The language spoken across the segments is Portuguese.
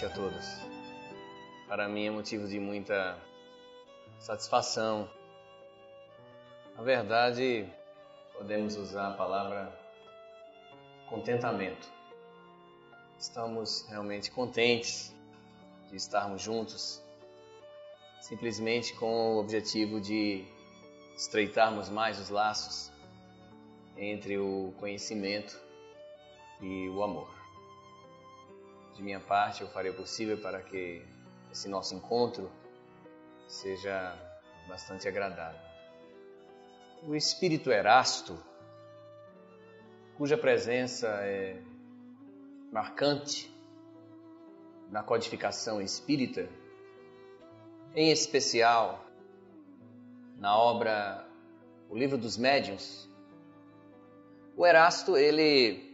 noite a todos. Para mim é motivo de muita satisfação. Na verdade, podemos usar a palavra contentamento. Estamos realmente contentes de estarmos juntos, simplesmente com o objetivo de estreitarmos mais os laços entre o conhecimento e o amor. De minha parte, eu farei o possível para que esse nosso encontro seja bastante agradável. O espírito Erasto, cuja presença é marcante na codificação espírita, em especial na obra O Livro dos Médiuns, o Erasto ele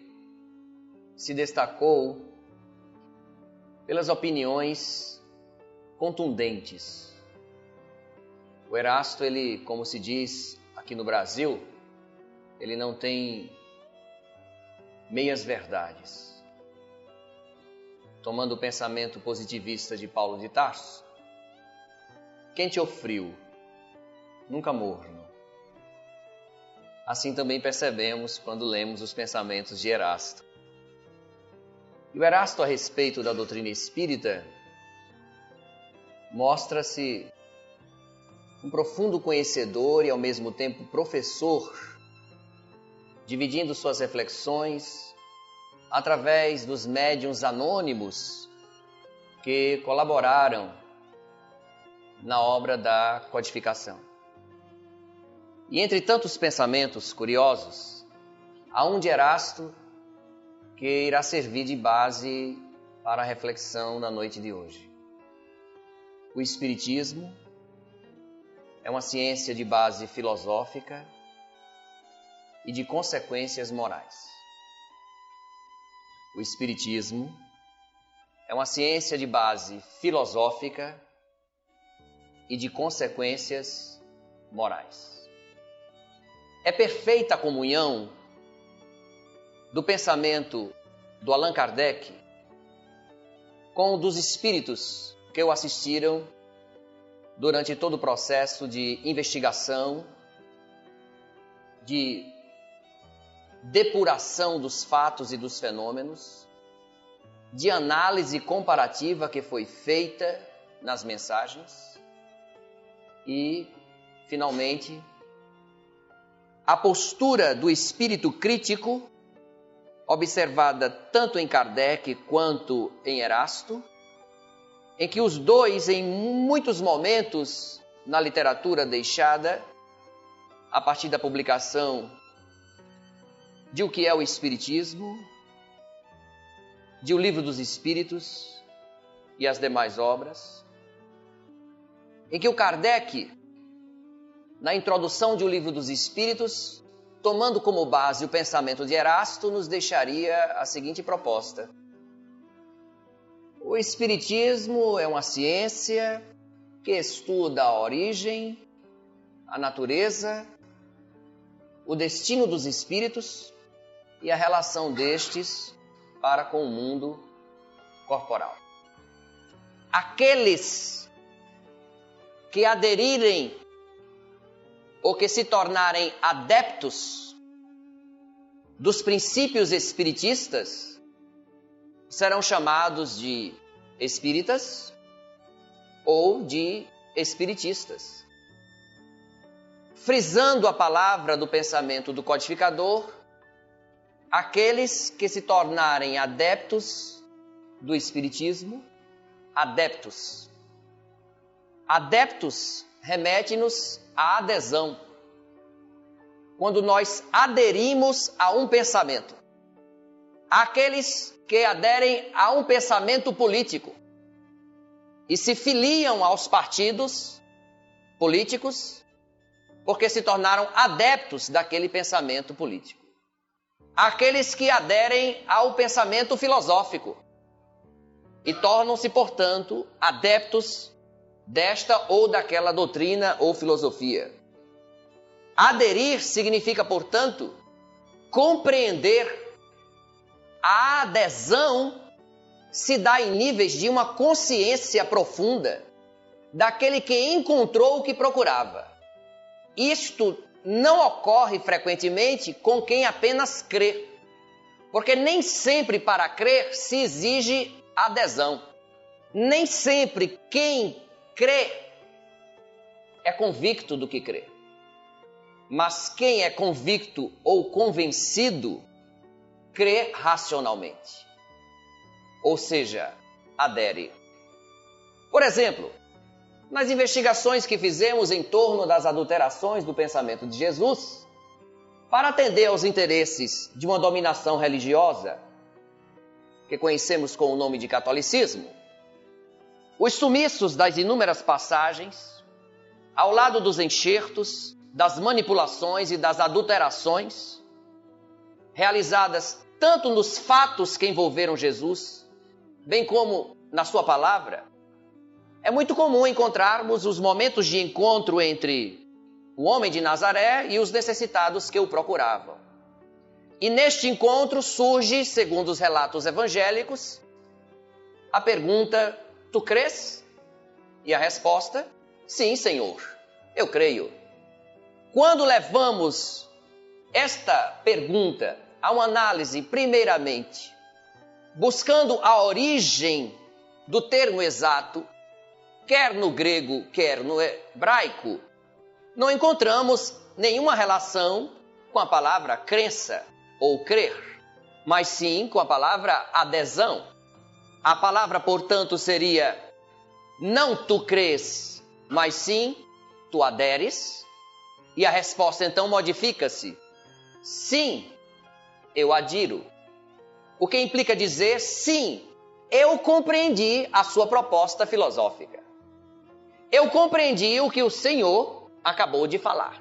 se destacou pelas opiniões contundentes. O Erasto, ele, como se diz aqui no Brasil, ele não tem meias verdades. Tomando o pensamento positivista de Paulo de Tarso, quente ou frio, nunca morno. Assim também percebemos quando lemos os pensamentos de Erasto. E o Erasto, a respeito da doutrina espírita, mostra-se um profundo conhecedor e, ao mesmo tempo, professor, dividindo suas reflexões através dos médiums anônimos que colaboraram na obra da codificação. E entre tantos pensamentos curiosos, há um de Erasto que irá servir de base para a reflexão da noite de hoje. O Espiritismo é uma ciência de base filosófica e de consequências morais. O Espiritismo é uma ciência de base filosófica e de consequências morais. É perfeita a comunhão do pensamento do Allan Kardec com o dos espíritos que o assistiram durante todo o processo de investigação, de depuração dos fatos e dos fenômenos, de análise comparativa que foi feita nas mensagens e, finalmente, a postura do espírito crítico observada tanto em Kardec quanto em Erasto, em que os dois, em muitos momentos na literatura deixada, a partir da publicação de O que é o Espiritismo, de O Livro dos Espíritos e as demais obras, em que o Kardec, na introdução de O Livro dos Espíritos, tomando como base o pensamento de Erasto, nos deixaria a seguinte proposta: O Espiritismo é uma ciência que estuda a origem, a natureza, o destino dos espíritos e a relação destes para com o mundo corporal. Aqueles que aderirem ou que se tornarem adeptos dos princípios espiritistas serão chamados de espíritas ou de espiritistas. Frisando a palavra do pensamento do codificador, aqueles que se tornarem adeptos do espiritismo, adeptos. Adeptos remete-nos à adesão. Quando nós aderimos a um pensamento. Aqueles que aderem a um pensamento político e se filiam aos partidos políticos porque se tornaram adeptos daquele pensamento político. Aqueles que aderem ao pensamento filosófico e tornam-se, portanto, adeptos desta ou daquela doutrina ou filosofia. Aderir significa, portanto, compreender a adesão se dá em níveis de uma consciência profunda daquele que encontrou o que procurava. Isto não ocorre frequentemente com quem apenas crê, porque nem sempre para crer se exige adesão. Nem sempre quem crê é convicto do que crê. Mas quem é convicto ou convencido crê racionalmente. Ou seja, adere. Por exemplo, nas investigações que fizemos em torno das adulterações do pensamento de Jesus, para atender aos interesses de uma dominação religiosa, que conhecemos com o nome de catolicismo, os sumiços das inúmeras passagens, ao lado dos enxertos, das manipulações e das adulterações, realizadas tanto nos fatos que envolveram Jesus, bem como na sua palavra, é muito comum encontrarmos os momentos de encontro entre o homem de Nazaré e os necessitados que o procuravam. E neste encontro surge, segundo os relatos evangélicos, a pergunta Tu crês? E a resposta: Sim, Senhor, eu creio. Quando levamos esta pergunta a uma análise, primeiramente, buscando a origem do termo exato, quer no grego, quer no hebraico, não encontramos nenhuma relação com a palavra crença ou crer, mas sim com a palavra adesão. A palavra, portanto, seria: não tu crês, mas sim tu aderes. E a resposta então modifica-se: sim, eu adiro. O que implica dizer sim, eu compreendi a sua proposta filosófica. Eu compreendi o que o Senhor acabou de falar.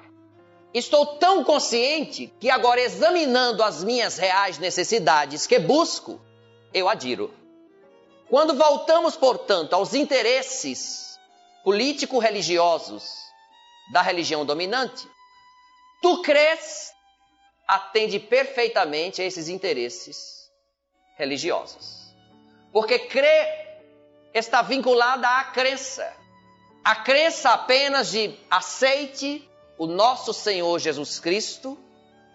Estou tão consciente que agora, examinando as minhas reais necessidades que busco, eu adiro. Quando voltamos, portanto, aos interesses político-religiosos da religião dominante, tu crês atende perfeitamente a esses interesses religiosos. Porque crer está vinculada à crença. A crença apenas de aceite o nosso Senhor Jesus Cristo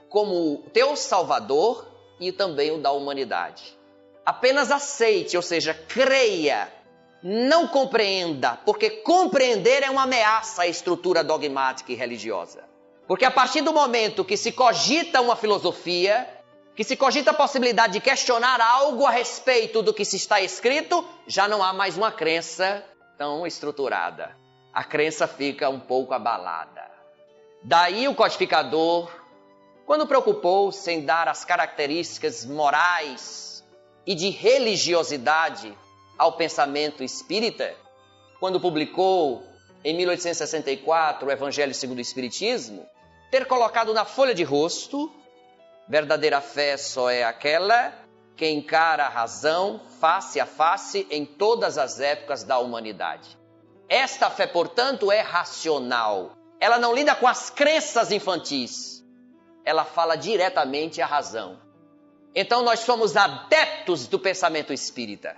como teu Salvador e também o da humanidade. Apenas aceite, ou seja, creia. Não compreenda, porque compreender é uma ameaça à estrutura dogmática e religiosa. Porque a partir do momento que se cogita uma filosofia, que se cogita a possibilidade de questionar algo a respeito do que se está escrito, já não há mais uma crença tão estruturada. A crença fica um pouco abalada. Daí o codificador, quando preocupou-se em dar as características morais e de religiosidade ao pensamento espírita, quando publicou em 1864 o Evangelho segundo o Espiritismo, ter colocado na folha de rosto: verdadeira fé só é aquela que encara a razão face a face em todas as épocas da humanidade. Esta fé, portanto, é racional. Ela não lida com as crenças infantis. Ela fala diretamente à razão. Então nós somos adeptos do pensamento espírita.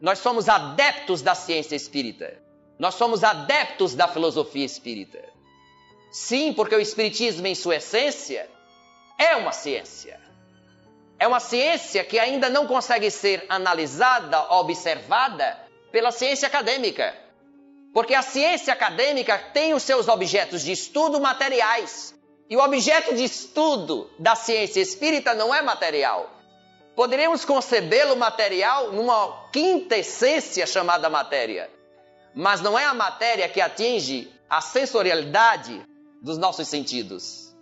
Nós somos adeptos da ciência espírita. Nós somos adeptos da filosofia espírita. Sim, porque o espiritismo em sua essência é uma ciência. É uma ciência que ainda não consegue ser analisada, observada pela ciência acadêmica. Porque a ciência acadêmica tem os seus objetos de estudo materiais. E o objeto de estudo da ciência espírita não é material. Poderíamos concebê-lo material numa quinta essência chamada matéria. Mas não é a matéria que atinge a sensorialidade dos nossos sentidos.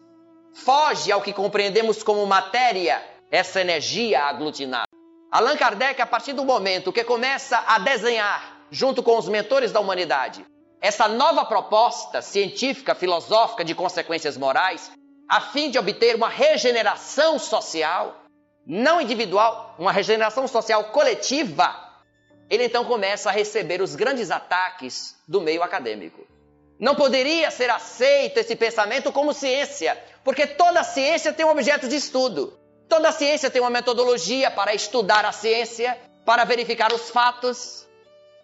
Foge ao que compreendemos como matéria, essa energia aglutinada. Allan Kardec, a partir do momento que começa a desenhar, junto com os mentores da humanidade, essa nova proposta científica, filosófica de consequências morais, a fim de obter uma regeneração social, não individual, uma regeneração social coletiva, ele então começa a receber os grandes ataques do meio acadêmico. Não poderia ser aceito esse pensamento como ciência, porque toda ciência tem um objeto de estudo. Toda ciência tem uma metodologia para estudar a ciência para verificar os fatos.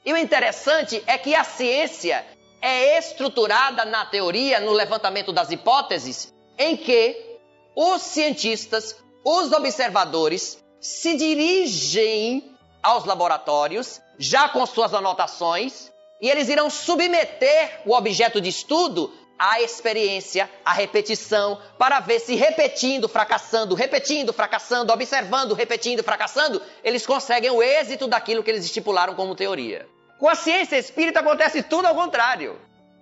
E o interessante é que a ciência é estruturada na teoria, no levantamento das hipóteses, em que os cientistas, os observadores, se dirigem aos laboratórios, já com suas anotações, e eles irão submeter o objeto de estudo à experiência, à repetição, para ver se repetindo, fracassando, repetindo, fracassando, observando, repetindo, fracassando, eles conseguem o êxito daquilo que eles estipularam como teoria. Com a ciência espírita acontece tudo ao contrário.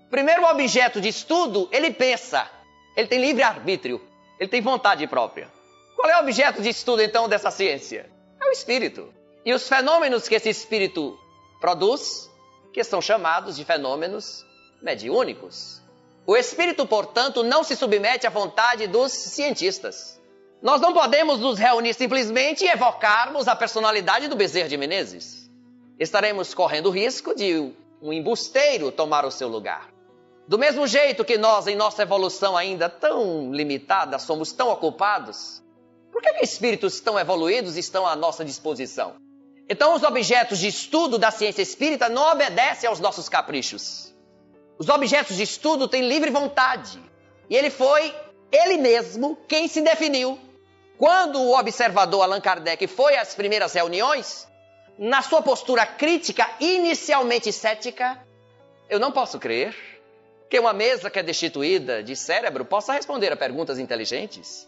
Primeiro, o objeto de estudo, ele pensa, ele tem livre arbítrio, ele tem vontade própria. Qual é o objeto de estudo então dessa ciência? É o espírito. E os fenômenos que esse espírito produz, que são chamados de fenômenos mediúnicos. O espírito, portanto, não se submete à vontade dos cientistas. Nós não podemos nos reunir simplesmente e evocarmos a personalidade do Bezerra de Menezes. Estaremos correndo o risco de um embusteiro tomar o seu lugar. Do mesmo jeito que nós, em nossa evolução ainda tão limitada, somos tão ocupados, por que, que espíritos tão evoluídos estão à nossa disposição? Então, os objetos de estudo da ciência espírita não obedecem aos nossos caprichos. Os objetos de estudo têm livre vontade. E ele foi ele mesmo quem se definiu. Quando o observador Allan Kardec foi às primeiras reuniões, na sua postura crítica, inicialmente cética, eu não posso crer que uma mesa que é destituída de cérebro possa responder a perguntas inteligentes.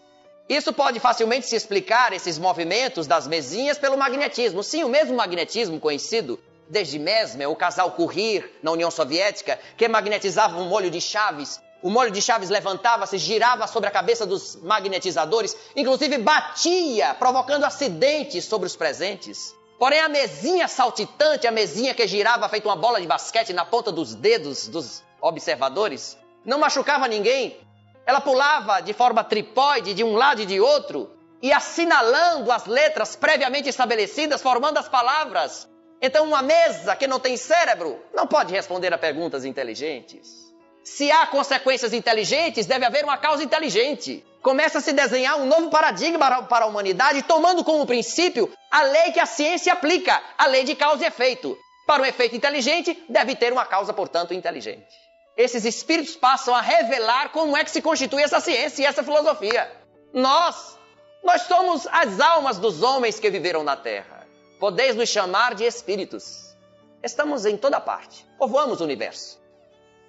Isso pode facilmente se explicar, esses movimentos das mesinhas, pelo magnetismo. Sim, o mesmo magnetismo conhecido desde Mesmer, o casal Curie na União Soviética, que magnetizava um molho de chaves. O molho de chaves levantava-se, girava sobre a cabeça dos magnetizadores, inclusive batia, provocando acidentes sobre os presentes. Porém, a mesinha saltitante, a mesinha que girava feito uma bola de basquete na ponta dos dedos dos observadores, não machucava ninguém, ela pulava de forma tripóide de um lado e de outro e assinalando as letras previamente estabelecidas, formando as palavras. Então, uma mesa que não tem cérebro não pode responder a perguntas inteligentes. Se há consequências inteligentes, deve haver uma causa inteligente. Começa a se desenhar um novo paradigma para a humanidade, tomando como princípio a lei que a ciência aplica, a lei de causa e efeito. Para um efeito inteligente, deve ter uma causa, portanto, inteligente esses espíritos passam a revelar como é que se constitui essa ciência e essa filosofia. Nós, nós somos as almas dos homens que viveram na Terra. Podeis nos chamar de espíritos. Estamos em toda parte, povoamos o universo.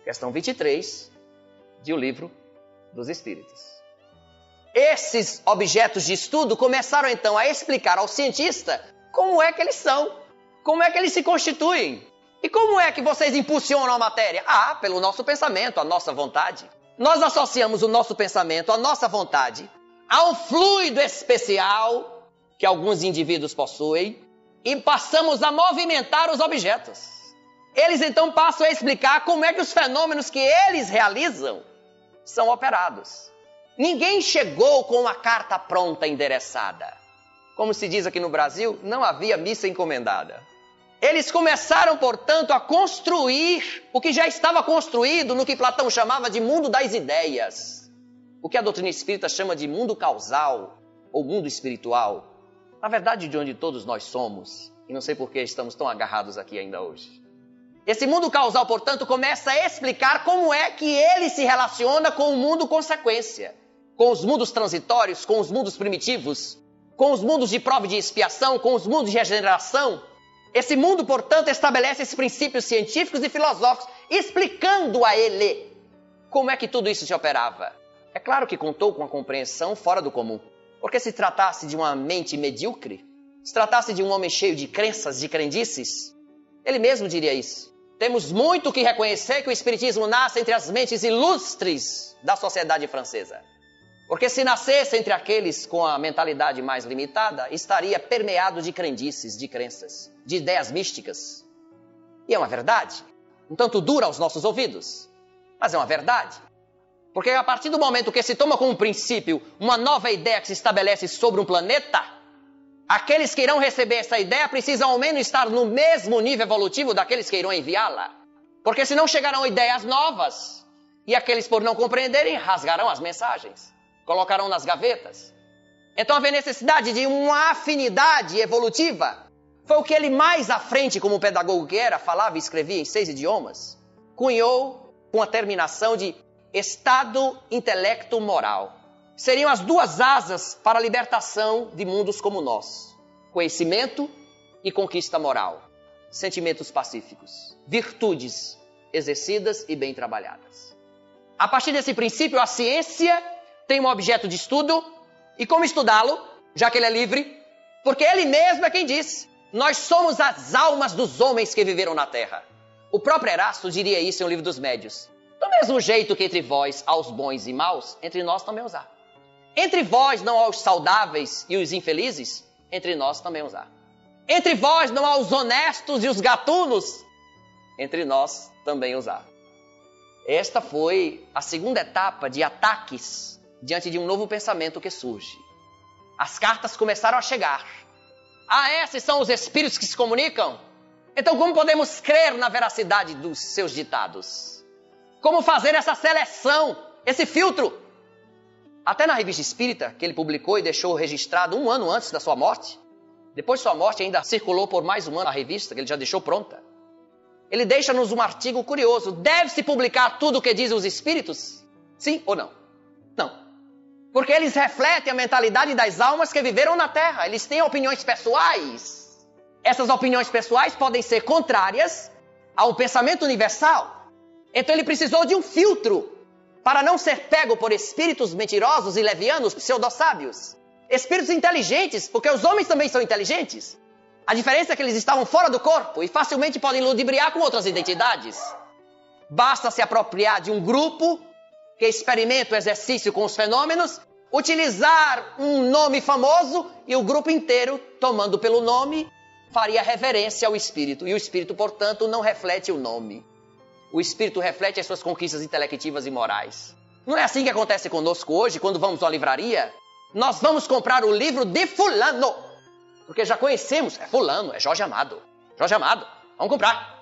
Questão 23 de O Livro dos Espíritos. Esses objetos de estudo começaram então a explicar ao cientista como é que eles são, como é que eles se constituem, e como é que vocês impulsionam a matéria? Ah, pelo nosso pensamento, a nossa vontade. Nós associamos o nosso pensamento, a nossa vontade, ao fluido especial que alguns indivíduos possuem e passamos a movimentar os objetos. Eles então passam a explicar como é que os fenômenos que eles realizam são operados. Ninguém chegou com uma carta pronta endereçada. Como se diz aqui no Brasil, não havia missa encomendada. Eles começaram, portanto, a construir o que já estava construído no que Platão chamava de mundo das ideias. O que a doutrina espírita chama de mundo causal ou mundo espiritual. Na verdade, de onde todos nós somos. E não sei por que estamos tão agarrados aqui ainda hoje. Esse mundo causal, portanto, começa a explicar como é que ele se relaciona com o mundo consequência, com os mundos transitórios, com os mundos primitivos, com os mundos de prova e de expiação, com os mundos de regeneração, esse mundo, portanto, estabelece esses princípios científicos e filosóficos, explicando a ele como é que tudo isso se operava. É claro que contou com uma compreensão fora do comum, porque se tratasse de uma mente medíocre, se tratasse de um homem cheio de crenças, de crendices, ele mesmo diria isso. Temos muito que reconhecer que o Espiritismo nasce entre as mentes ilustres da sociedade francesa. Porque se nascesse entre aqueles com a mentalidade mais limitada, estaria permeado de crendices, de crenças, de ideias místicas. E é uma verdade, um tanto dura aos nossos ouvidos, mas é uma verdade. Porque a partir do momento que se toma como princípio uma nova ideia que se estabelece sobre um planeta, aqueles que irão receber essa ideia precisam ao menos estar no mesmo nível evolutivo daqueles que irão enviá-la. Porque senão chegarão ideias novas e aqueles por não compreenderem rasgarão as mensagens colocarão nas gavetas. Então havia necessidade de uma afinidade evolutiva foi o que ele mais à frente, como pedagogo que era, falava e escrevia em seis idiomas, cunhou com a terminação de estado intelecto moral. Seriam as duas asas para a libertação de mundos como nós: conhecimento e conquista moral, sentimentos pacíficos, virtudes exercidas e bem trabalhadas. A partir desse princípio, a ciência tem um objeto de estudo e como estudá-lo, já que ele é livre, porque ele mesmo é quem diz: nós somos as almas dos homens que viveram na terra. O próprio Erasto diria isso em O Livro dos Médios. Do mesmo jeito que entre vós há os bons e maus, entre nós também os há. Entre vós não há os saudáveis e os infelizes, entre nós também os há. Entre vós não há os honestos e os gatunos, entre nós também os há. Esta foi a segunda etapa de ataques diante de um novo pensamento que surge. As cartas começaram a chegar. Ah, esses são os espíritos que se comunicam? Então, como podemos crer na veracidade dos seus ditados? Como fazer essa seleção, esse filtro? Até na revista espírita, que ele publicou e deixou registrado um ano antes da sua morte, depois de sua morte ainda circulou por mais um ano a revista, que ele já deixou pronta. Ele deixa-nos um artigo curioso. Deve-se publicar tudo o que dizem os espíritos? Sim ou não? Não. Porque eles refletem a mentalidade das almas que viveram na Terra. Eles têm opiniões pessoais. Essas opiniões pessoais podem ser contrárias ao pensamento universal. Então ele precisou de um filtro para não ser pego por espíritos mentirosos e levianos, pseudo-sábios. Espíritos inteligentes, porque os homens também são inteligentes. A diferença é que eles estavam fora do corpo e facilmente podem ludibriar com outras identidades. Basta se apropriar de um grupo que experimenta o exercício com os fenômenos, utilizar um nome famoso e o grupo inteiro, tomando pelo nome, faria reverência ao espírito. E o espírito, portanto, não reflete o nome. O espírito reflete as suas conquistas intelectivas e morais. Não é assim que acontece conosco hoje, quando vamos à livraria? Nós vamos comprar o livro de Fulano, porque já conhecemos, é Fulano, é Jorge Amado. Jorge Amado, vamos comprar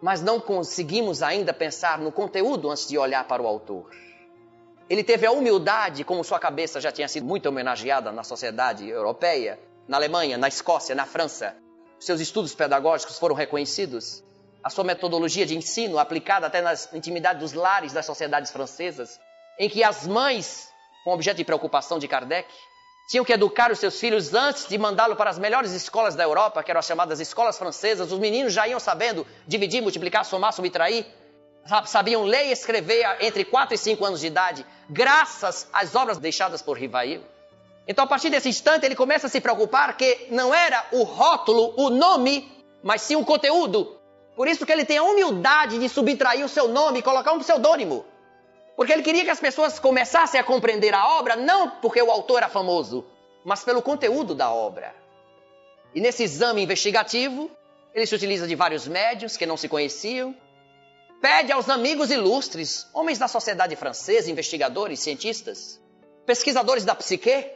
mas não conseguimos ainda pensar no conteúdo antes de olhar para o autor. Ele teve a humildade, como sua cabeça já tinha sido muito homenageada na sociedade europeia, na Alemanha, na Escócia, na França. Seus estudos pedagógicos foram reconhecidos. A sua metodologia de ensino, aplicada até nas intimidades dos lares das sociedades francesas, em que as mães, com objeto de preocupação de Kardec, tinham que educar os seus filhos antes de mandá-lo para as melhores escolas da Europa, que eram as chamadas escolas francesas. Os meninos já iam sabendo dividir, multiplicar, somar, subtrair. Sabiam ler e escrever entre 4 e 5 anos de idade, graças às obras deixadas por Rivail. Então, a partir desse instante, ele começa a se preocupar que não era o rótulo, o nome, mas sim o conteúdo. Por isso que ele tem a humildade de subtrair o seu nome e colocar um pseudônimo. Porque ele queria que as pessoas começassem a compreender a obra não porque o autor era famoso, mas pelo conteúdo da obra. E nesse exame investigativo, ele se utiliza de vários médios que não se conheciam, pede aos amigos ilustres, homens da sociedade francesa, investigadores, cientistas, pesquisadores da psique,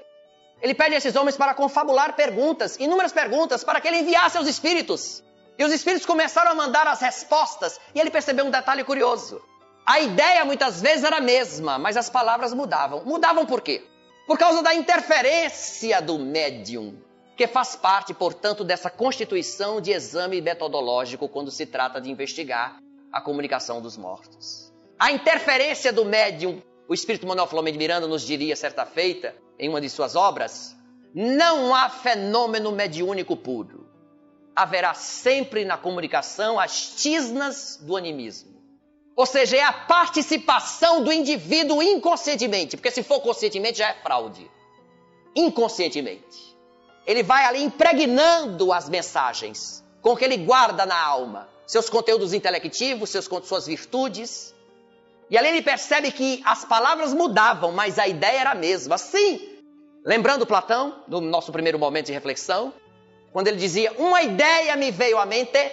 ele pede a esses homens para confabular perguntas, inúmeras perguntas, para que ele enviasse aos espíritos. E os espíritos começaram a mandar as respostas, e ele percebeu um detalhe curioso. A ideia muitas vezes era a mesma, mas as palavras mudavam. Mudavam por quê? Por causa da interferência do médium, que faz parte, portanto, dessa constituição de exame metodológico quando se trata de investigar a comunicação dos mortos. A interferência do médium, o espírito Manuel Flamengo de Miranda nos diria certa feita, em uma de suas obras, não há fenômeno mediúnico puro. Haverá sempre na comunicação as tisnas do animismo. Ou seja, é a participação do indivíduo inconscientemente, porque se for conscientemente já é fraude. Inconscientemente. Ele vai ali impregnando as mensagens com que ele guarda na alma, seus conteúdos intelectivos, seus, suas virtudes. E ali ele percebe que as palavras mudavam, mas a ideia era a mesma. Sim, lembrando Platão, no nosso primeiro momento de reflexão, quando ele dizia: Uma ideia me veio à mente,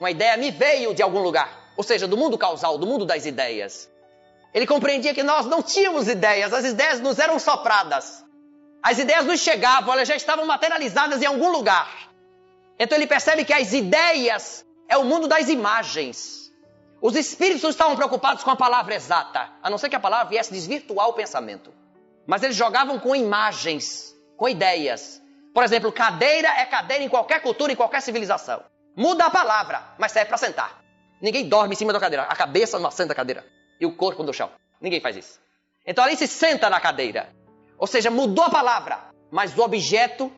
uma ideia me veio de algum lugar ou seja, do mundo causal, do mundo das ideias. Ele compreendia que nós não tínhamos ideias, as ideias nos eram sopradas. As ideias nos chegavam, elas já estavam materializadas em algum lugar. Então ele percebe que as ideias é o mundo das imagens. Os espíritos estavam preocupados com a palavra exata, a não ser que a palavra viesse desvirtuar o pensamento. Mas eles jogavam com imagens, com ideias, Por exemplo, cadeira é cadeira em qualquer cultura, em qualquer civilização. Muda a palavra, mas serve para sentar. Ninguém dorme em cima da cadeira. A cabeça não assenta a cadeira. E o corpo no chão. Ninguém faz isso. Então ali se senta na cadeira. Ou seja, mudou a palavra, mas o objeto,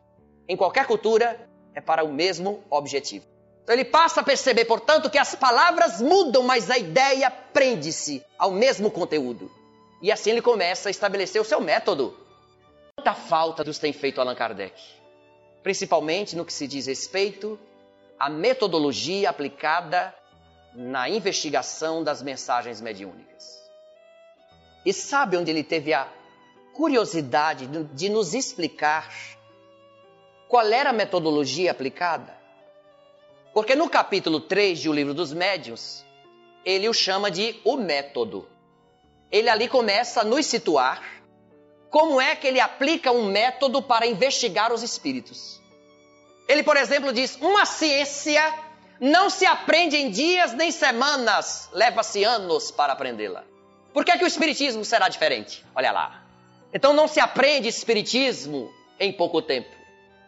em qualquer cultura, é para o mesmo objetivo. Então ele passa a perceber, portanto, que as palavras mudam, mas a ideia prende-se ao mesmo conteúdo. E assim ele começa a estabelecer o seu método. Quanta falta nos tem feito Allan Kardec? Principalmente no que se diz respeito à metodologia aplicada na investigação das mensagens mediúnicas. E sabe onde ele teve a curiosidade de nos explicar qual era a metodologia aplicada? Porque no capítulo 3 de O Livro dos Médiuns, ele o chama de o método. Ele ali começa a nos situar como é que ele aplica um método para investigar os espíritos. Ele, por exemplo, diz: uma ciência não se aprende em dias nem semanas, leva-se anos para aprendê-la. Por que, é que o espiritismo será diferente? Olha lá. Então não se aprende espiritismo em pouco tempo.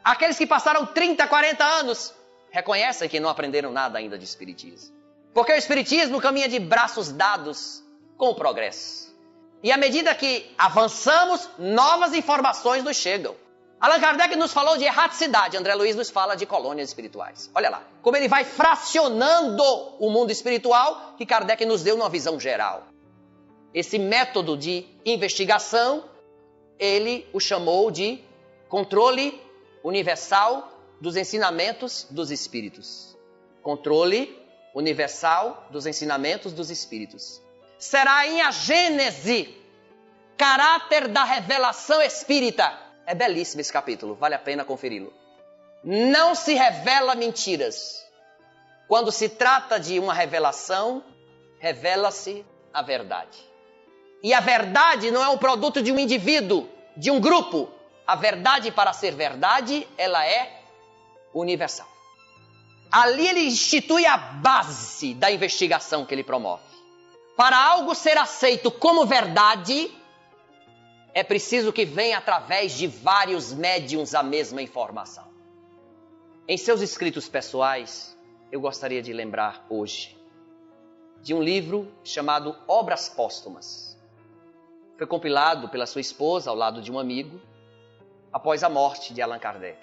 Aqueles que passaram 30, 40 anos reconhecem que não aprenderam nada ainda de Espiritismo. Porque o Espiritismo caminha de braços dados com o progresso. E à medida que avançamos, novas informações nos chegam. Allan Kardec nos falou de erraticidade, André Luiz nos fala de colônias espirituais. Olha lá, como ele vai fracionando o mundo espiritual que Kardec nos deu numa visão geral. Esse método de investigação, ele o chamou de controle universal dos ensinamentos dos espíritos. Controle universal dos ensinamentos dos espíritos. Será em a Gênese, caráter da revelação espírita. É belíssimo esse capítulo, vale a pena conferi-lo. Não se revela mentiras. Quando se trata de uma revelação, revela-se a verdade. E a verdade não é um produto de um indivíduo, de um grupo. A verdade, para ser verdade, ela é universal. Ali ele institui a base da investigação que ele promove. Para algo ser aceito como verdade, é preciso que venha através de vários médiums a mesma informação. Em seus escritos pessoais, eu gostaria de lembrar hoje de um livro chamado Obras Póstumas. Foi compilado pela sua esposa ao lado de um amigo após a morte de Allan Kardec.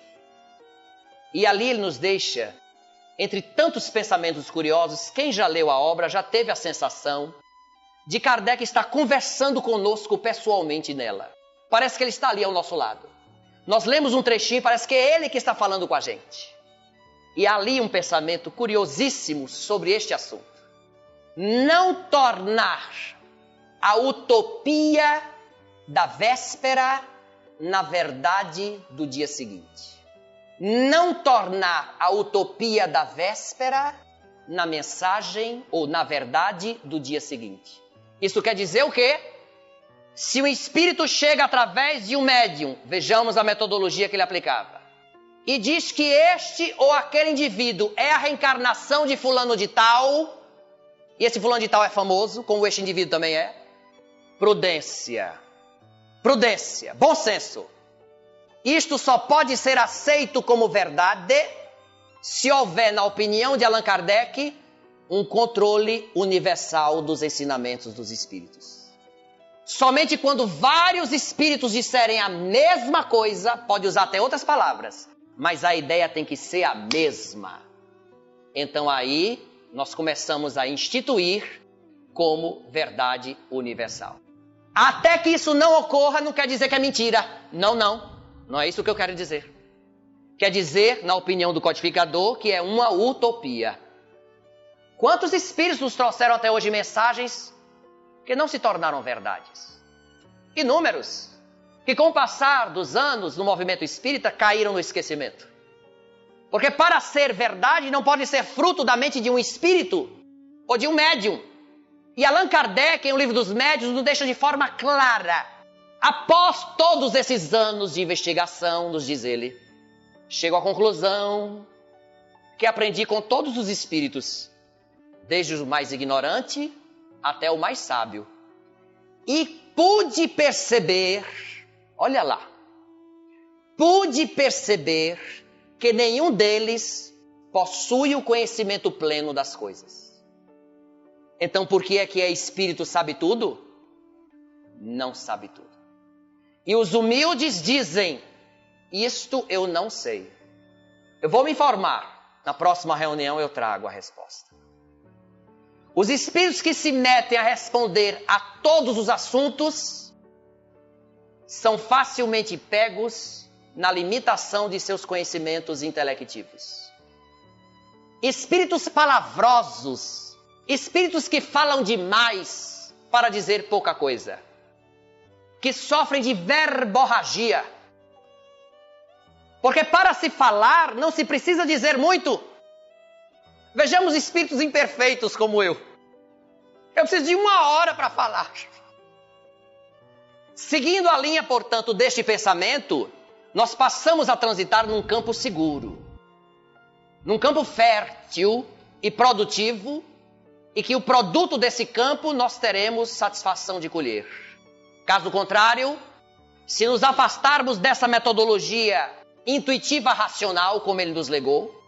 E ali ele nos deixa, entre tantos pensamentos curiosos, quem já leu a obra já teve a sensação de Kardec estar conversando conosco pessoalmente nela. Parece que ele está ali ao nosso lado. Nós lemos um trechinho, parece que é ele que está falando com a gente. E há ali um pensamento curiosíssimo sobre este assunto. Não tornar a utopia da véspera na verdade do dia seguinte. Não tornar a utopia da véspera na mensagem ou na verdade do dia seguinte. Isso quer dizer o quê? Se o espírito chega através de um médium, vejamos a metodologia que ele aplicava, e diz que este ou aquele indivíduo é a reencarnação de fulano de tal, e esse fulano de tal é famoso, como este indivíduo também é, prudência Prudência, bom senso. Isto só pode ser aceito como verdade se houver, na opinião de Allan Kardec, um controle universal dos ensinamentos dos espíritos. Somente quando vários espíritos disserem a mesma coisa, pode usar até outras palavras, mas a ideia tem que ser a mesma. Então aí nós começamos a instituir como verdade universal. Até que isso não ocorra, não quer dizer que é mentira. Não, não. Não é isso que eu quero dizer. Quer dizer, na opinião do codificador, que é uma utopia. Quantos espíritos nos trouxeram até hoje mensagens que não se tornaram verdades? Inúmeros. Que com o passar dos anos no movimento espírita caíram no esquecimento. Porque para ser verdade não pode ser fruto da mente de um espírito ou de um médium e Allan Kardec, em O Livro dos Médios, nos deixa de forma clara. Após todos esses anos de investigação, nos diz ele, chego à conclusão que aprendi com todos os espíritos, desde o mais ignorante até o mais sábio. E pude perceber, olha lá, pude perceber que nenhum deles possui o conhecimento pleno das coisas. Então, por que é que é espírito sabe tudo? Não sabe tudo. E os humildes dizem: Isto eu não sei. Eu vou me informar. Na próxima reunião eu trago a resposta. Os espíritos que se metem a responder a todos os assuntos são facilmente pegos na limitação de seus conhecimentos intelectivos. Espíritos palavrosos, espíritos que falam demais para dizer pouca coisa, que sofrem de verborragia. Porque para se falar não se precisa dizer muito. Vejamos espíritos imperfeitos como eu. Eu preciso de uma hora para falar. Seguindo a linha, portanto, deste pensamento, nós passamos a transitar num campo seguro, num campo fértil e produtivo, e que o produto desse campo nós teremos satisfação de colher. Caso contrário, se nos afastarmos dessa metodologia intuitiva racional, como ele nos legou,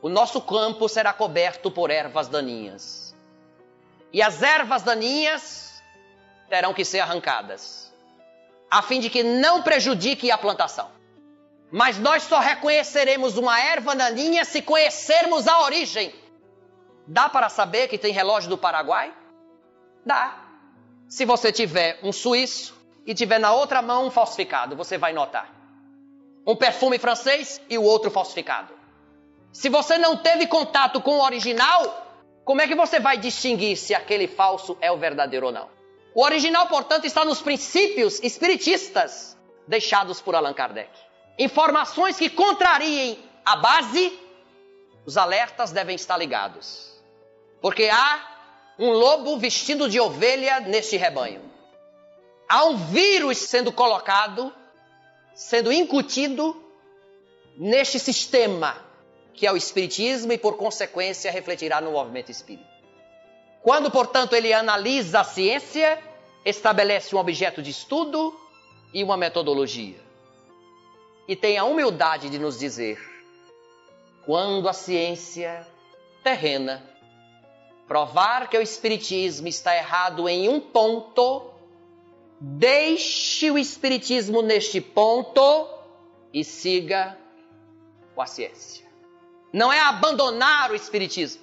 o nosso campo será coberto por ervas daninhas. E as ervas daninhas terão que ser arrancadas, a fim de que não prejudique a plantação. Mas nós só reconheceremos uma erva daninha se conhecermos a origem. Dá para saber que tem relógio do Paraguai? Dá. Se você tiver um suíço e tiver na outra mão um falsificado, você vai notar. Um perfume francês e o outro falsificado. Se você não teve contato com o original, como é que você vai distinguir se aquele falso é o verdadeiro ou não? O original, portanto, está nos princípios espiritistas deixados por Allan Kardec. Informações que contrariem a base, os alertas devem estar ligados. Porque há um lobo vestido de ovelha neste rebanho. Há um vírus sendo colocado, sendo incutido neste sistema que é o Espiritismo e, por consequência, refletirá no movimento espírita. Quando, portanto, ele analisa a ciência, estabelece um objeto de estudo e uma metodologia. E tem a humildade de nos dizer: quando a ciência terrena provar que o Espiritismo está errado em um ponto, deixe o Espiritismo neste ponto e siga com a ciência. Não é abandonar o Espiritismo.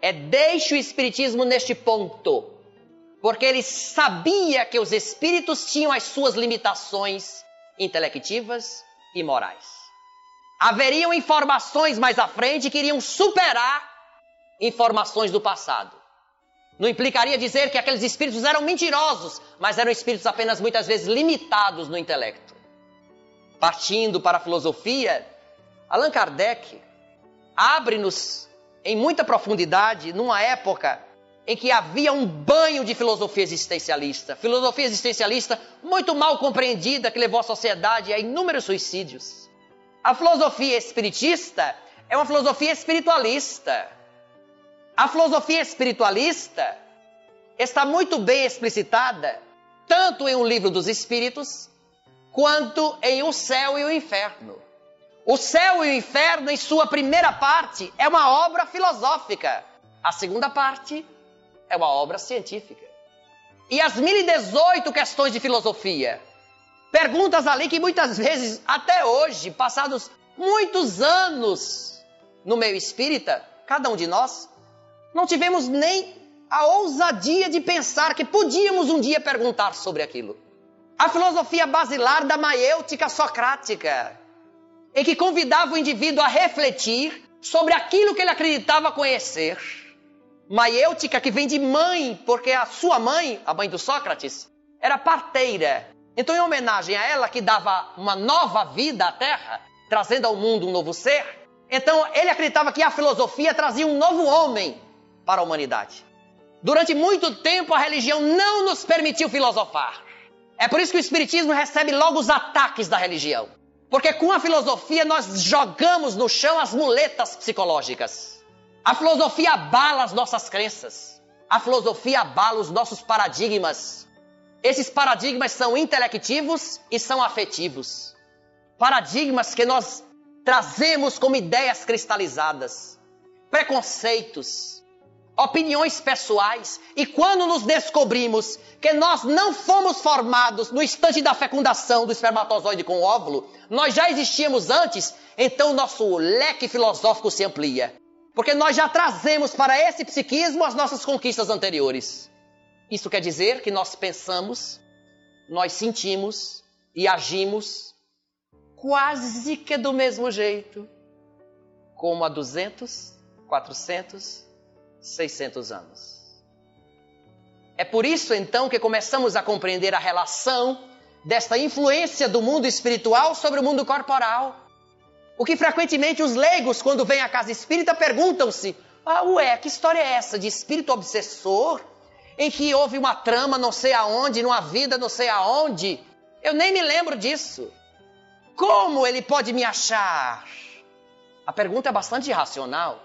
É deixe o Espiritismo neste ponto. Porque ele sabia que os espíritos tinham as suas limitações intelectivas e morais. Haveriam informações mais à frente que iriam superar informações do passado. Não implicaria dizer que aqueles espíritos eram mentirosos, mas eram espíritos apenas muitas vezes limitados no intelecto. Partindo para a filosofia, Allan Kardec abre-nos em muita profundidade numa época em que havia um banho de filosofia existencialista. Filosofia existencialista muito mal compreendida que levou a sociedade a inúmeros suicídios. A filosofia espiritista é uma filosofia espiritualista. A filosofia espiritualista está muito bem explicitada tanto em O Livro dos Espíritos quanto em O Céu e o Inferno. O céu e o inferno, em sua primeira parte, é uma obra filosófica. A segunda parte é uma obra científica. E as 1018 questões de filosofia. Perguntas ali que muitas vezes, até hoje, passados muitos anos no meio espírita, cada um de nós, não tivemos nem a ousadia de pensar que podíamos um dia perguntar sobre aquilo. A filosofia basilar da maiêutica socrática, em que convidava o indivíduo a refletir sobre aquilo que ele acreditava conhecer. Maiêutica, que vem de mãe, porque a sua mãe, a mãe do Sócrates, era parteira. Então, em homenagem a ela, que dava uma nova vida à Terra, trazendo ao mundo um novo ser, então ele acreditava que a filosofia trazia um novo homem para a humanidade. Durante muito tempo, a religião não nos permitiu filosofar. É por isso que o Espiritismo recebe logo os ataques da religião. Porque com a filosofia nós jogamos no chão as muletas psicológicas. A filosofia abala as nossas crenças. A filosofia abala os nossos paradigmas. Esses paradigmas são intelectivos e são afetivos. paradigmas que nós trazemos como ideias cristalizadas, preconceitos, opiniões pessoais. E quando nos descobrimos que nós não fomos formados no instante da fecundação do espermatozoide com óvulo, nós já existíamos antes, então nosso leque filosófico se amplia. Porque nós já trazemos para esse psiquismo as nossas conquistas anteriores. Isso quer dizer que nós pensamos, nós sentimos e agimos quase que do mesmo jeito, como há 200, 400, 600 anos. É por isso então que começamos a compreender a relação desta influência do mundo espiritual sobre o mundo corporal. O que frequentemente os leigos, quando vêm à casa espírita, perguntam-se: ah, ué, que história é essa de espírito obsessor? Em que houve uma trama não sei aonde, numa vida não sei aonde? Eu nem me lembro disso. Como ele pode me achar? A pergunta é bastante racional.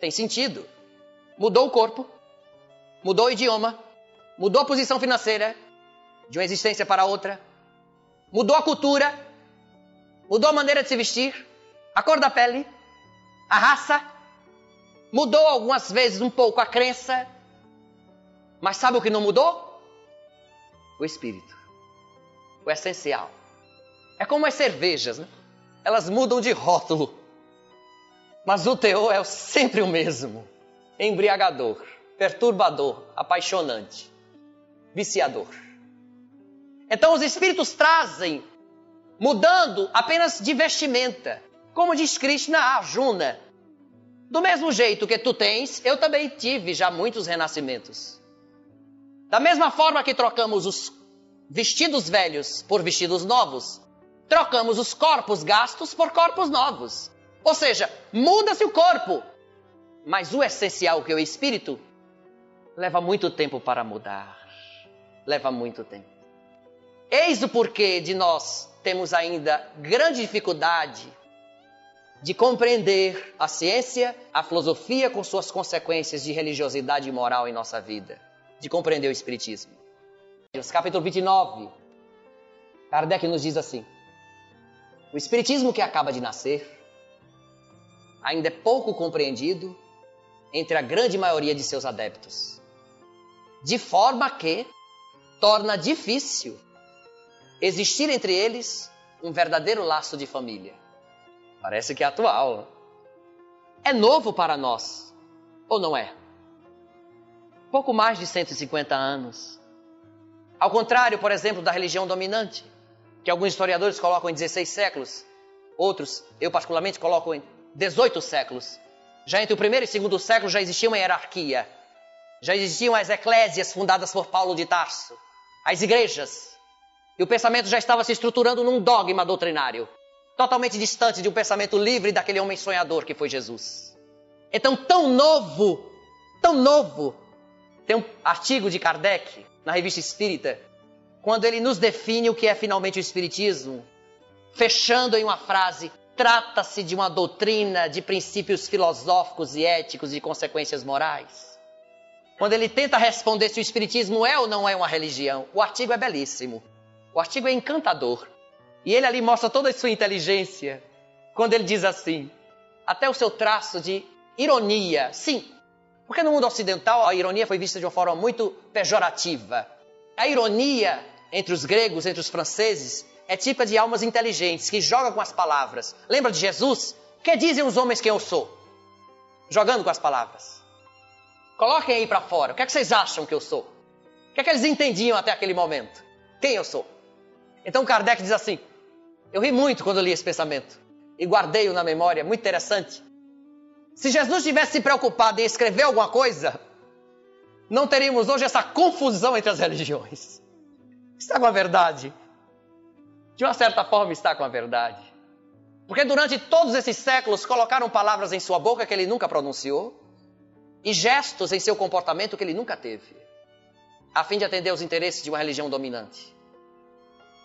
Tem sentido. Mudou o corpo, mudou o idioma, mudou a posição financeira de uma existência para outra, mudou a cultura, mudou a maneira de se vestir, a cor da pele, a raça, mudou algumas vezes um pouco a crença, mas sabe o que não mudou? O espírito, o essencial. É como as cervejas, né? Elas mudam de rótulo, mas o teor é sempre o mesmo: embriagador, perturbador, apaixonante, viciador. Então os espíritos trazem, mudando apenas de vestimenta, como diz Krishna a Arjuna. Do mesmo jeito que tu tens, eu também tive já muitos renascimentos. Da mesma forma que trocamos os vestidos velhos por vestidos novos, trocamos os corpos gastos por corpos novos. Ou seja, muda-se o corpo, mas o essencial, que é o espírito, leva muito tempo para mudar. Leva muito tempo. Eis o porquê de nós temos ainda grande dificuldade de compreender a ciência, a filosofia com suas consequências de religiosidade e moral em nossa vida, de compreender o Espiritismo. Capítulo 29, Kardec nos diz assim: o Espiritismo que acaba de nascer ainda é pouco compreendido entre a grande maioria de seus adeptos, de forma que torna difícil existir entre eles um verdadeiro laço de família. Parece que é atual. É novo para nós, ou não é? Pouco mais de 150 anos. Ao contrário, por exemplo, da religião dominante, que alguns historiadores colocam em 16 séculos, outros, eu particularmente, coloco em 18 séculos. Já entre o primeiro e segundo século já existia uma hierarquia. Já existiam as eclésias fundadas por Paulo de Tarso, as igrejas. E o pensamento já estava se estruturando num dogma doutrinário totalmente distante de um pensamento livre daquele homem sonhador que foi Jesus. Então, tão novo, tão novo, tem um artigo de Kardec na revista Espírita, quando ele nos define o que é finalmente o Espiritismo, fechando em uma frase: trata-se de uma doutrina de princípios filosóficos e éticos e consequências morais. Quando ele tenta responder se o Espiritismo é ou não é uma religião, o artigo é belíssimo. O artigo é encantador. E ele ali mostra toda a sua inteligência quando ele diz assim, até o seu traço de ironia. Sim, porque no mundo ocidental a ironia foi vista de uma forma muito pejorativa. A ironia entre os gregos, entre os franceses, é típica de almas inteligentes que jogam com as palavras. Lembra de Jesus? Que dizem os homens quem eu sou? Jogando com as palavras. Coloquem aí para fora. O que é que vocês acham que eu sou? O que é que eles entendiam até aquele momento? Quem eu sou? Então Kardec diz assim: eu ri muito quando li esse pensamento e guardei-o na memória, muito interessante. Se Jesus tivesse se preocupado em escrever alguma coisa, não teríamos hoje essa confusão entre as religiões. Está com a verdade. De uma certa forma, está com a verdade. Porque durante todos esses séculos colocaram palavras em sua boca que ele nunca pronunciou e gestos em seu comportamento que ele nunca teve, a fim de atender aos interesses de uma religião dominante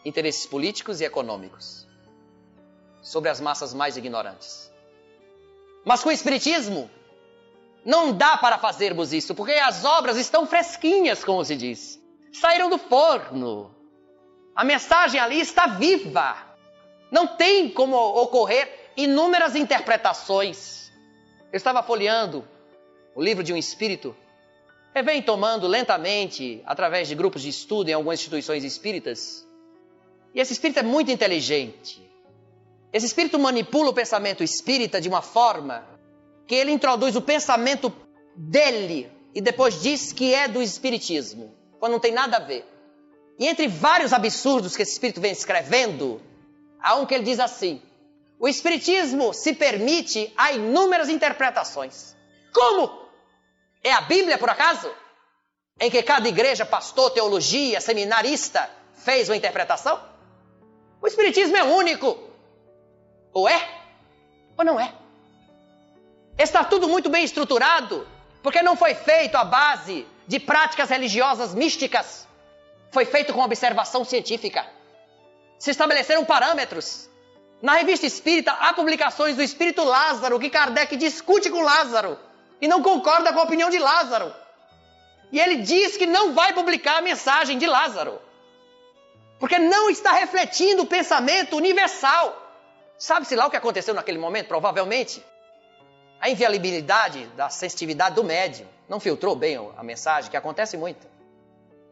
interesses políticos e econômicos sobre as massas mais ignorantes. Mas com o Espiritismo, não dá para fazermos isso, porque as obras estão fresquinhas, como se diz. Saíram do forno. A mensagem ali está viva. Não tem como ocorrer inúmeras interpretações. Eu estava folheando o livro de um espírito e vem tomando lentamente, através de grupos de estudo em algumas instituições espíritas. E esse espírito é muito inteligente. Esse espírito manipula o pensamento espírita de uma forma que ele introduz o pensamento dele e depois diz que é do espiritismo, quando não tem nada a ver. E entre vários absurdos que esse espírito vem escrevendo, há um que ele diz assim: o espiritismo se permite a inúmeras interpretações. Como? É a Bíblia, por acaso? Em que cada igreja, pastor, teologia, seminarista fez uma interpretação? O espiritismo é único. Ou é? Ou não é? Está tudo muito bem estruturado, porque não foi feito à base de práticas religiosas místicas. Foi feito com observação científica. Se estabeleceram parâmetros. Na revista espírita há publicações do espírito Lázaro que Kardec discute com Lázaro e não concorda com a opinião de Lázaro. E ele diz que não vai publicar a mensagem de Lázaro, porque não está refletindo o pensamento universal. Sabe-se lá o que aconteceu naquele momento? Provavelmente a inviabilidade da sensitividade do médium não filtrou bem a mensagem, que acontece muito.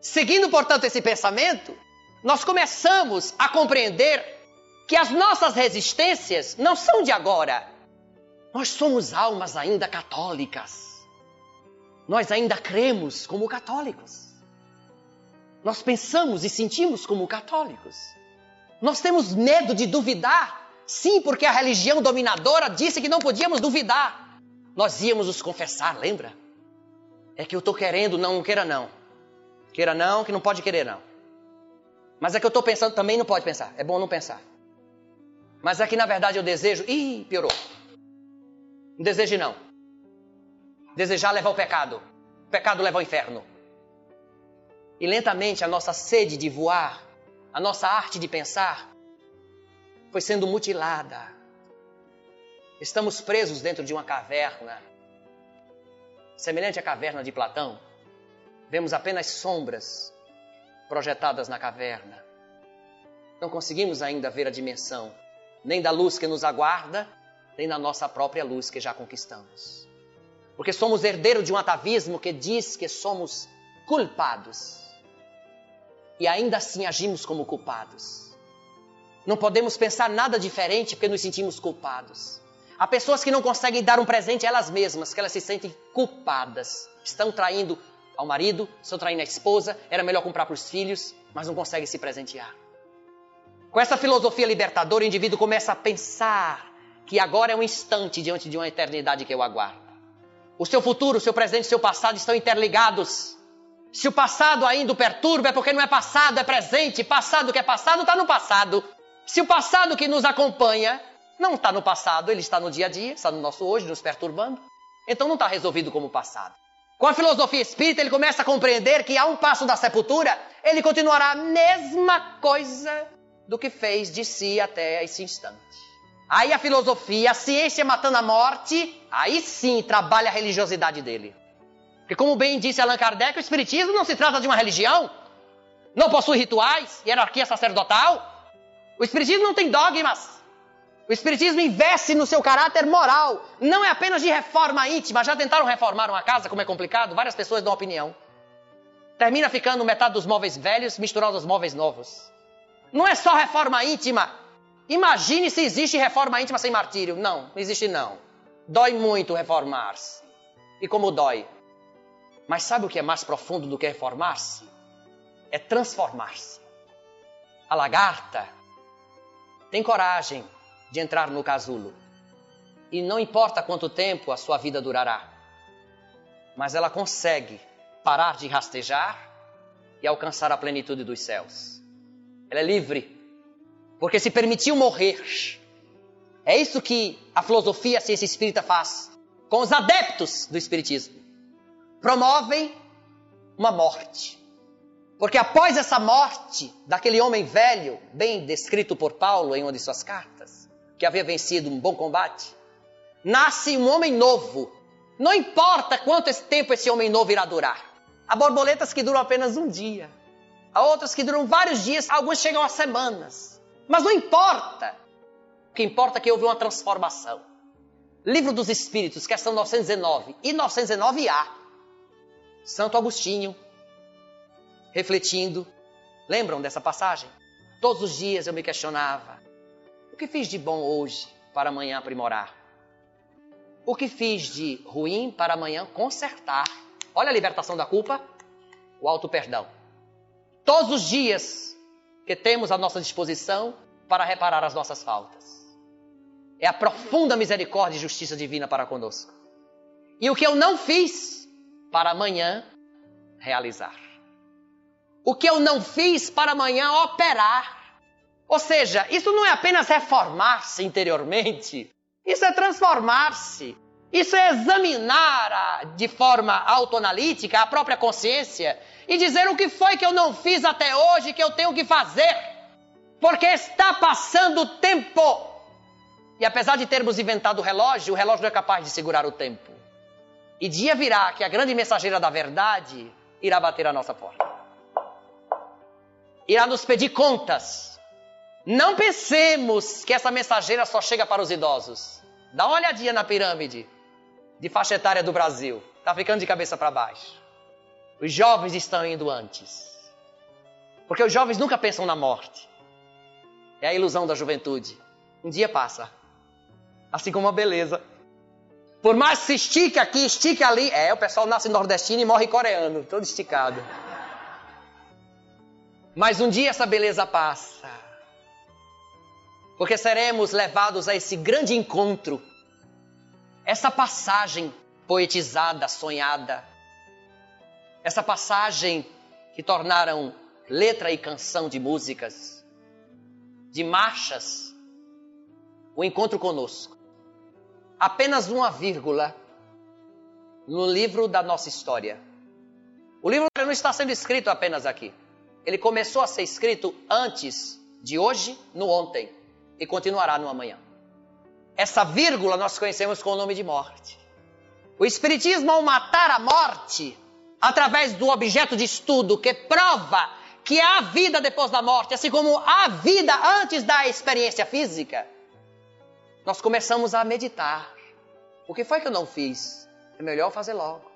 Seguindo, portanto, esse pensamento, nós começamos a compreender que as nossas resistências não são de agora. Nós somos almas ainda católicas. Nós ainda cremos como católicos. Nós pensamos e sentimos como católicos. Nós temos medo de duvidar Sim, porque a religião dominadora disse que não podíamos duvidar. Nós íamos nos confessar, lembra? É que eu estou querendo, não, não queira não. Queira não, que não pode querer não. Mas é que eu estou pensando, também não pode pensar. É bom não pensar. Mas é que na verdade eu desejo. Ih, piorou. Não deseje não. Desejar leva ao pecado. O pecado leva ao inferno. E lentamente a nossa sede de voar, a nossa arte de pensar, foi sendo mutilada. Estamos presos dentro de uma caverna, semelhante à caverna de Platão. Vemos apenas sombras projetadas na caverna. Não conseguimos ainda ver a dimensão, nem da luz que nos aguarda, nem da nossa própria luz que já conquistamos. Porque somos herdeiros de um atavismo que diz que somos culpados. E ainda assim agimos como culpados. Não podemos pensar nada diferente porque nos sentimos culpados. Há pessoas que não conseguem dar um presente a elas mesmas, que elas se sentem culpadas. Estão traindo ao marido, estão traindo a esposa, era melhor comprar para os filhos, mas não conseguem se presentear. Com essa filosofia libertadora, o indivíduo começa a pensar que agora é um instante diante de uma eternidade que eu aguardo. O seu futuro, o seu presente, o seu passado estão interligados. Se o passado ainda o perturba, é porque não é passado, é presente. Passado que é passado está no passado. Se o passado que nos acompanha não está no passado, ele está no dia a dia, está no nosso hoje, nos perturbando, então não está resolvido como passado. Com a filosofia espírita, ele começa a compreender que a um passo da sepultura, ele continuará a mesma coisa do que fez de si até esse instante. Aí a filosofia, a ciência matando a morte, aí sim trabalha a religiosidade dele. Porque, como bem disse Allan Kardec, o Espiritismo não se trata de uma religião, não possui rituais, hierarquia sacerdotal, o Espiritismo não tem dogmas. O Espiritismo investe no seu caráter moral. Não é apenas de reforma íntima. Já tentaram reformar uma casa, como é complicado? Várias pessoas dão opinião. Termina ficando metade dos móveis velhos misturado aos móveis novos. Não é só reforma íntima. Imagine se existe reforma íntima sem martírio. Não, não existe não. Dói muito reformar-se. E como dói? Mas sabe o que é mais profundo do que reformar-se? É transformar-se. A lagarta tem coragem de entrar no casulo. E não importa quanto tempo a sua vida durará, mas ela consegue parar de rastejar e alcançar a plenitude dos céus. Ela é livre, porque se permitiu morrer. É isso que a filosofia a ciência espírita faz com os adeptos do espiritismo. Promovem uma morte porque após essa morte daquele homem velho, bem descrito por Paulo em uma de suas cartas, que havia vencido um bom combate, nasce um homem novo. Não importa quanto esse tempo esse homem novo irá durar. Há borboletas que duram apenas um dia, há outras que duram vários dias, algumas chegam a semanas. Mas não importa. O que importa é que houve uma transformação. Livro dos Espíritos, questão 919 e 909A. Santo Agostinho, refletindo. Lembram dessa passagem? Todos os dias eu me questionava: o que fiz de bom hoje para amanhã aprimorar? O que fiz de ruim para amanhã consertar? Olha a libertação da culpa, o auto perdão. Todos os dias que temos à nossa disposição para reparar as nossas faltas. É a profunda misericórdia e justiça divina para conosco. E o que eu não fiz para amanhã realizar. O que eu não fiz para amanhã operar. Ou seja, isso não é apenas reformar-se interiormente, isso é transformar-se. Isso é examinar de forma autoanalítica a própria consciência e dizer o que foi que eu não fiz até hoje que eu tenho que fazer. Porque está passando o tempo. E apesar de termos inventado o relógio, o relógio não é capaz de segurar o tempo. E dia virá que a grande mensageira da verdade irá bater a nossa porta. Irá nos pedir contas. Não pensemos que essa mensageira só chega para os idosos. Dá uma olhadinha na pirâmide de faixa etária do Brasil. Está ficando de cabeça para baixo. Os jovens estão indo antes. Porque os jovens nunca pensam na morte. É a ilusão da juventude. Um dia passa assim como a beleza. Por mais que se estique aqui, estique ali, é, o pessoal nasce nordestino e morre coreano, todo esticado. Mas um dia essa beleza passa. Porque seremos levados a esse grande encontro, essa passagem poetizada, sonhada, essa passagem que tornaram letra e canção de músicas, de marchas, o encontro conosco apenas uma vírgula no livro da nossa história. O livro não está sendo escrito apenas aqui. Ele começou a ser escrito antes de hoje, no ontem, e continuará no amanhã. Essa vírgula nós conhecemos com o nome de morte. O Espiritismo, ao matar a morte, através do objeto de estudo que prova que há vida depois da morte, assim como há vida antes da experiência física, nós começamos a meditar. O que foi que eu não fiz? É melhor fazer logo.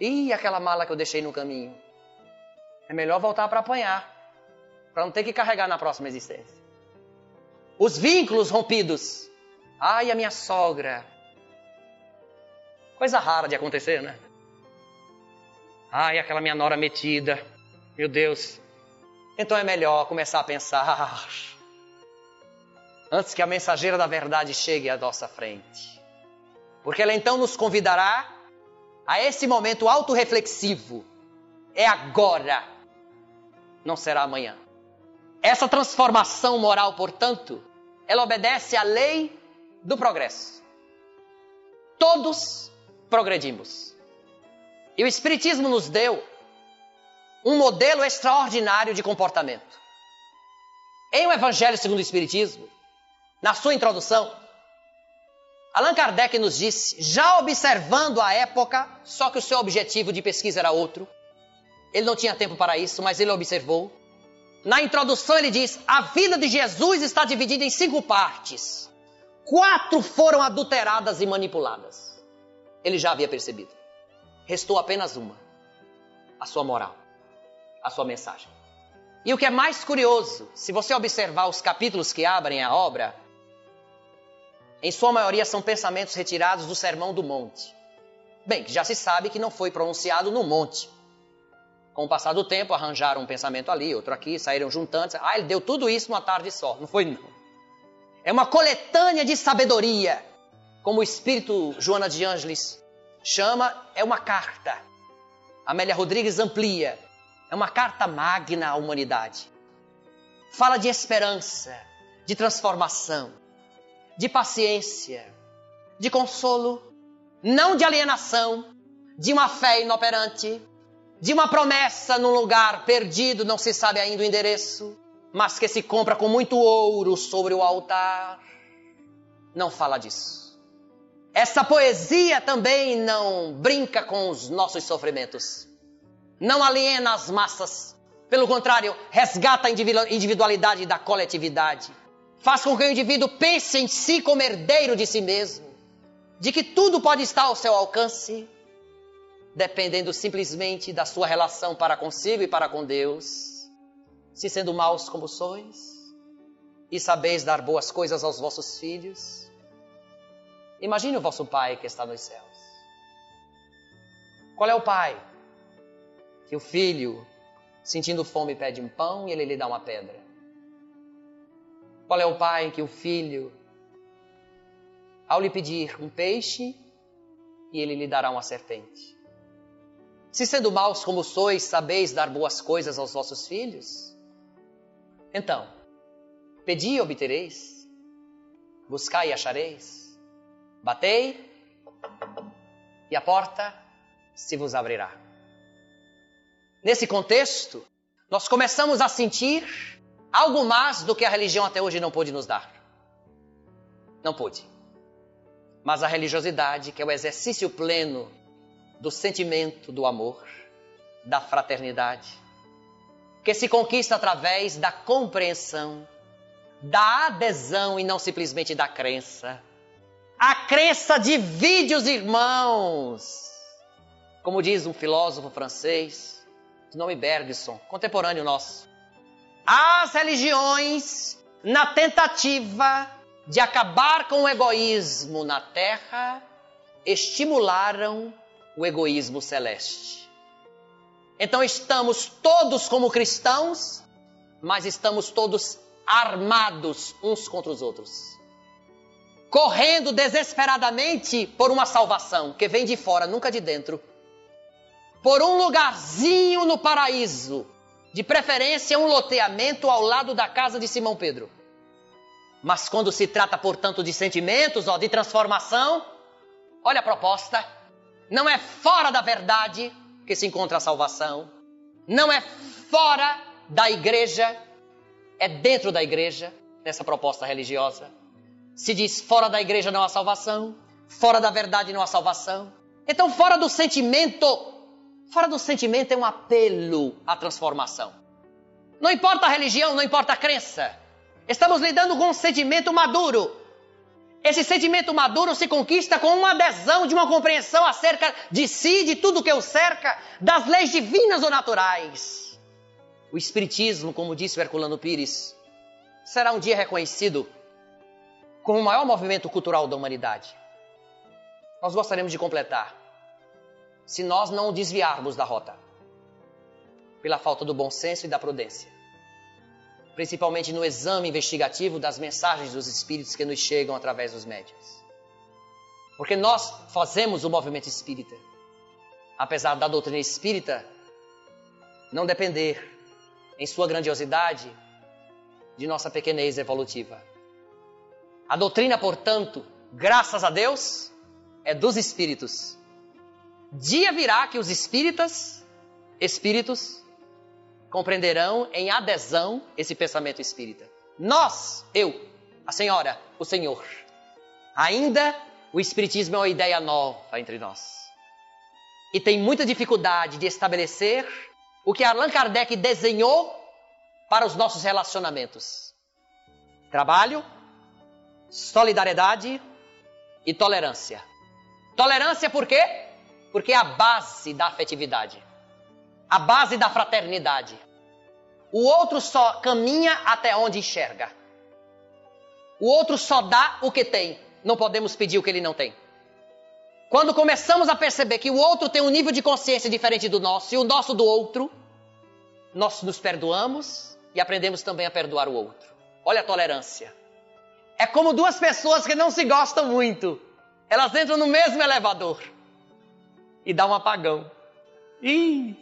E aquela mala que eu deixei no caminho? É melhor voltar para apanhar, para não ter que carregar na próxima existência. Os vínculos rompidos. Ai, a minha sogra. Coisa rara de acontecer, né? Ai, aquela minha nora metida. Meu Deus. Então é melhor começar a pensar antes que a mensageira da verdade chegue à nossa frente. Porque ela então nos convidará a esse momento autorreflexivo. É agora, não será amanhã. Essa transformação moral, portanto, ela obedece à lei do progresso. Todos progredimos. E o Espiritismo nos deu um modelo extraordinário de comportamento. Em o Evangelho segundo o Espiritismo, na sua introdução, Allan Kardec nos disse, já observando a época, só que o seu objetivo de pesquisa era outro. Ele não tinha tempo para isso, mas ele observou. Na introdução ele diz: a vida de Jesus está dividida em cinco partes. Quatro foram adulteradas e manipuladas. Ele já havia percebido. Restou apenas uma: a sua moral, a sua mensagem. E o que é mais curioso, se você observar os capítulos que abrem a obra, em sua maioria são pensamentos retirados do Sermão do Monte. Bem, já se sabe que não foi pronunciado no monte. Com o passar do tempo, arranjaram um pensamento ali, outro aqui, saíram juntantes. Ah, ele deu tudo isso numa tarde só. Não foi, não. É uma coletânea de sabedoria. Como o espírito Joana de Ângeles chama, é uma carta. Amélia Rodrigues amplia. É uma carta magna à humanidade. Fala de esperança, de transformação de paciência, de consolo, não de alienação, de uma fé inoperante, de uma promessa num lugar perdido, não se sabe ainda o endereço, mas que se compra com muito ouro sobre o altar. Não fala disso. Essa poesia também não brinca com os nossos sofrimentos. Não aliena as massas. Pelo contrário, resgata a individualidade da coletividade faz com que o indivíduo pense em si como herdeiro de si mesmo, de que tudo pode estar ao seu alcance, dependendo simplesmente da sua relação para consigo e para com Deus. Se sendo maus como sois, e sabeis dar boas coisas aos vossos filhos, imagine o vosso Pai que está nos céus. Qual é o Pai? Que o filho, sentindo fome, pede um pão e ele lhe dá uma pedra. Qual é o pai que o filho, ao lhe pedir um peixe, e ele lhe dará uma serpente? Se sendo maus como sois, sabeis dar boas coisas aos vossos filhos? Então, pedi e obtereis, buscai e achareis, batei e a porta se vos abrirá. Nesse contexto, nós começamos a sentir algo mais do que a religião até hoje não pôde nos dar. Não pôde. Mas a religiosidade, que é o exercício pleno do sentimento do amor, da fraternidade, que se conquista através da compreensão, da adesão e não simplesmente da crença. A crença divide os irmãos. Como diz um filósofo francês, de nome Bergson, contemporâneo nosso. As religiões, na tentativa de acabar com o egoísmo na terra, estimularam o egoísmo celeste. Então estamos todos como cristãos, mas estamos todos armados uns contra os outros. Correndo desesperadamente por uma salvação que vem de fora, nunca de dentro. Por um lugarzinho no paraíso de preferência um loteamento ao lado da casa de Simão Pedro. Mas quando se trata, portanto, de sentimentos, ó, de transformação, olha a proposta. Não é fora da verdade que se encontra a salvação. Não é fora da igreja, é dentro da igreja, nessa proposta religiosa. Se diz fora da igreja não há salvação, fora da verdade não há salvação. Então, fora do sentimento Fora do sentimento é um apelo à transformação. Não importa a religião, não importa a crença. Estamos lidando com um sentimento maduro. Esse sentimento maduro se conquista com uma adesão de uma compreensão acerca de si, de tudo que o cerca, das leis divinas ou naturais. O Espiritismo, como disse o Herculano Pires, será um dia reconhecido como o maior movimento cultural da humanidade. Nós gostaríamos de completar se nós não desviarmos da rota pela falta do bom senso e da prudência. Principalmente no exame investigativo das mensagens dos espíritos que nos chegam através dos médios. Porque nós fazemos o movimento espírita, apesar da doutrina espírita não depender, em sua grandiosidade, de nossa pequenez evolutiva. A doutrina, portanto, graças a Deus, é dos espíritos Dia virá que os espíritas, espíritos, compreenderão em adesão esse pensamento espírita. Nós, eu, a senhora, o senhor. Ainda o espiritismo é uma ideia nova entre nós. E tem muita dificuldade de estabelecer o que Allan Kardec desenhou para os nossos relacionamentos: trabalho, solidariedade e tolerância. Tolerância por quê? Porque é a base da afetividade, a base da fraternidade. O outro só caminha até onde enxerga. O outro só dá o que tem. Não podemos pedir o que ele não tem. Quando começamos a perceber que o outro tem um nível de consciência diferente do nosso e o nosso do outro, nós nos perdoamos e aprendemos também a perdoar o outro. Olha a tolerância. É como duas pessoas que não se gostam muito. Elas entram no mesmo elevador e dá um apagão. Ih,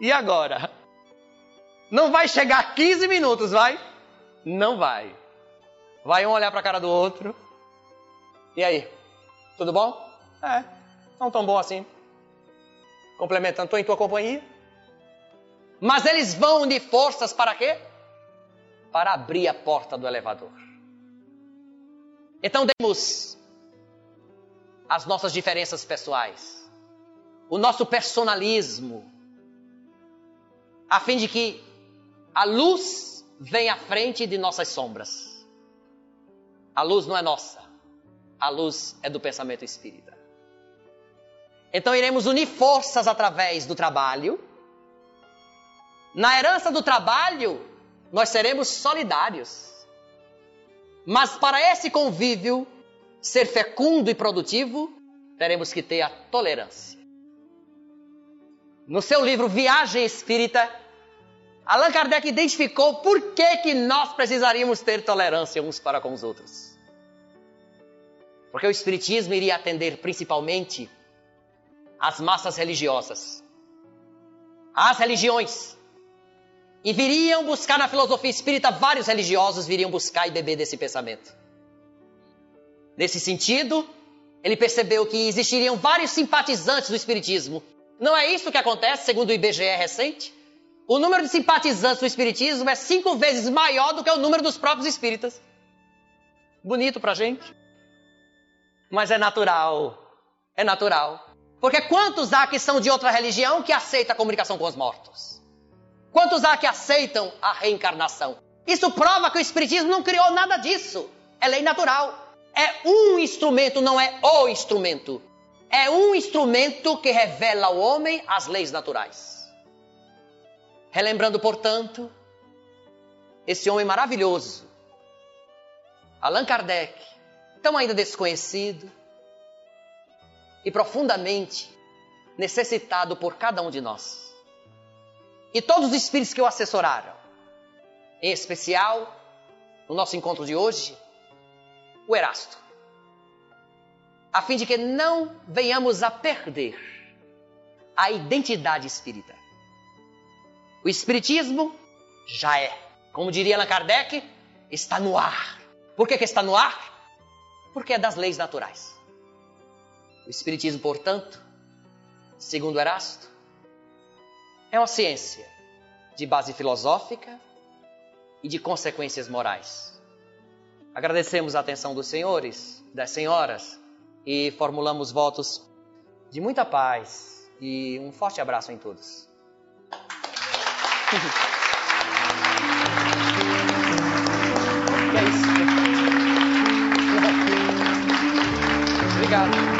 e agora? Não vai chegar 15 minutos, vai? Não vai. Vai um olhar para a cara do outro. E aí? Tudo bom? É, não tão bom assim. Complementando, estou em tua companhia. Mas eles vão de forças para quê? Para abrir a porta do elevador. Então demos as nossas diferenças pessoais o nosso personalismo, a fim de que a luz venha à frente de nossas sombras. A luz não é nossa. A luz é do pensamento espírita. Então iremos unir forças através do trabalho. Na herança do trabalho, nós seremos solidários. Mas para esse convívio ser fecundo e produtivo, teremos que ter a tolerância. No seu livro Viagem Espírita, Allan Kardec identificou por que, que nós precisaríamos ter tolerância uns para com os outros. Porque o Espiritismo iria atender principalmente as massas religiosas, as religiões. E viriam buscar na filosofia espírita, vários religiosos viriam buscar e beber desse pensamento. Nesse sentido, ele percebeu que existiriam vários simpatizantes do espiritismo. Não é isso que acontece, segundo o IBGE recente? O número de simpatizantes do espiritismo é cinco vezes maior do que o número dos próprios espíritas. Bonito pra gente. Mas é natural. É natural. Porque quantos há que são de outra religião que aceita a comunicação com os mortos? Quantos há que aceitam a reencarnação? Isso prova que o Espiritismo não criou nada disso. É lei natural. É um instrumento, não é o instrumento. É um instrumento que revela ao homem as leis naturais. Relembrando, portanto, esse homem maravilhoso, Allan Kardec, tão ainda desconhecido, e profundamente necessitado por cada um de nós. E todos os espíritos que o assessoraram, em especial, no nosso encontro de hoje, o Erasto, a fim de que não venhamos a perder a identidade espírita. O espiritismo já é, como diria Allan Kardec, está no ar. Por que, que está no ar? Porque é das leis naturais. O Espiritismo, portanto, segundo Erasto, é uma ciência de base filosófica e de consequências morais. Agradecemos a atenção dos senhores, das senhoras e formulamos votos de muita paz e um forte abraço em todos. É isso. Obrigado.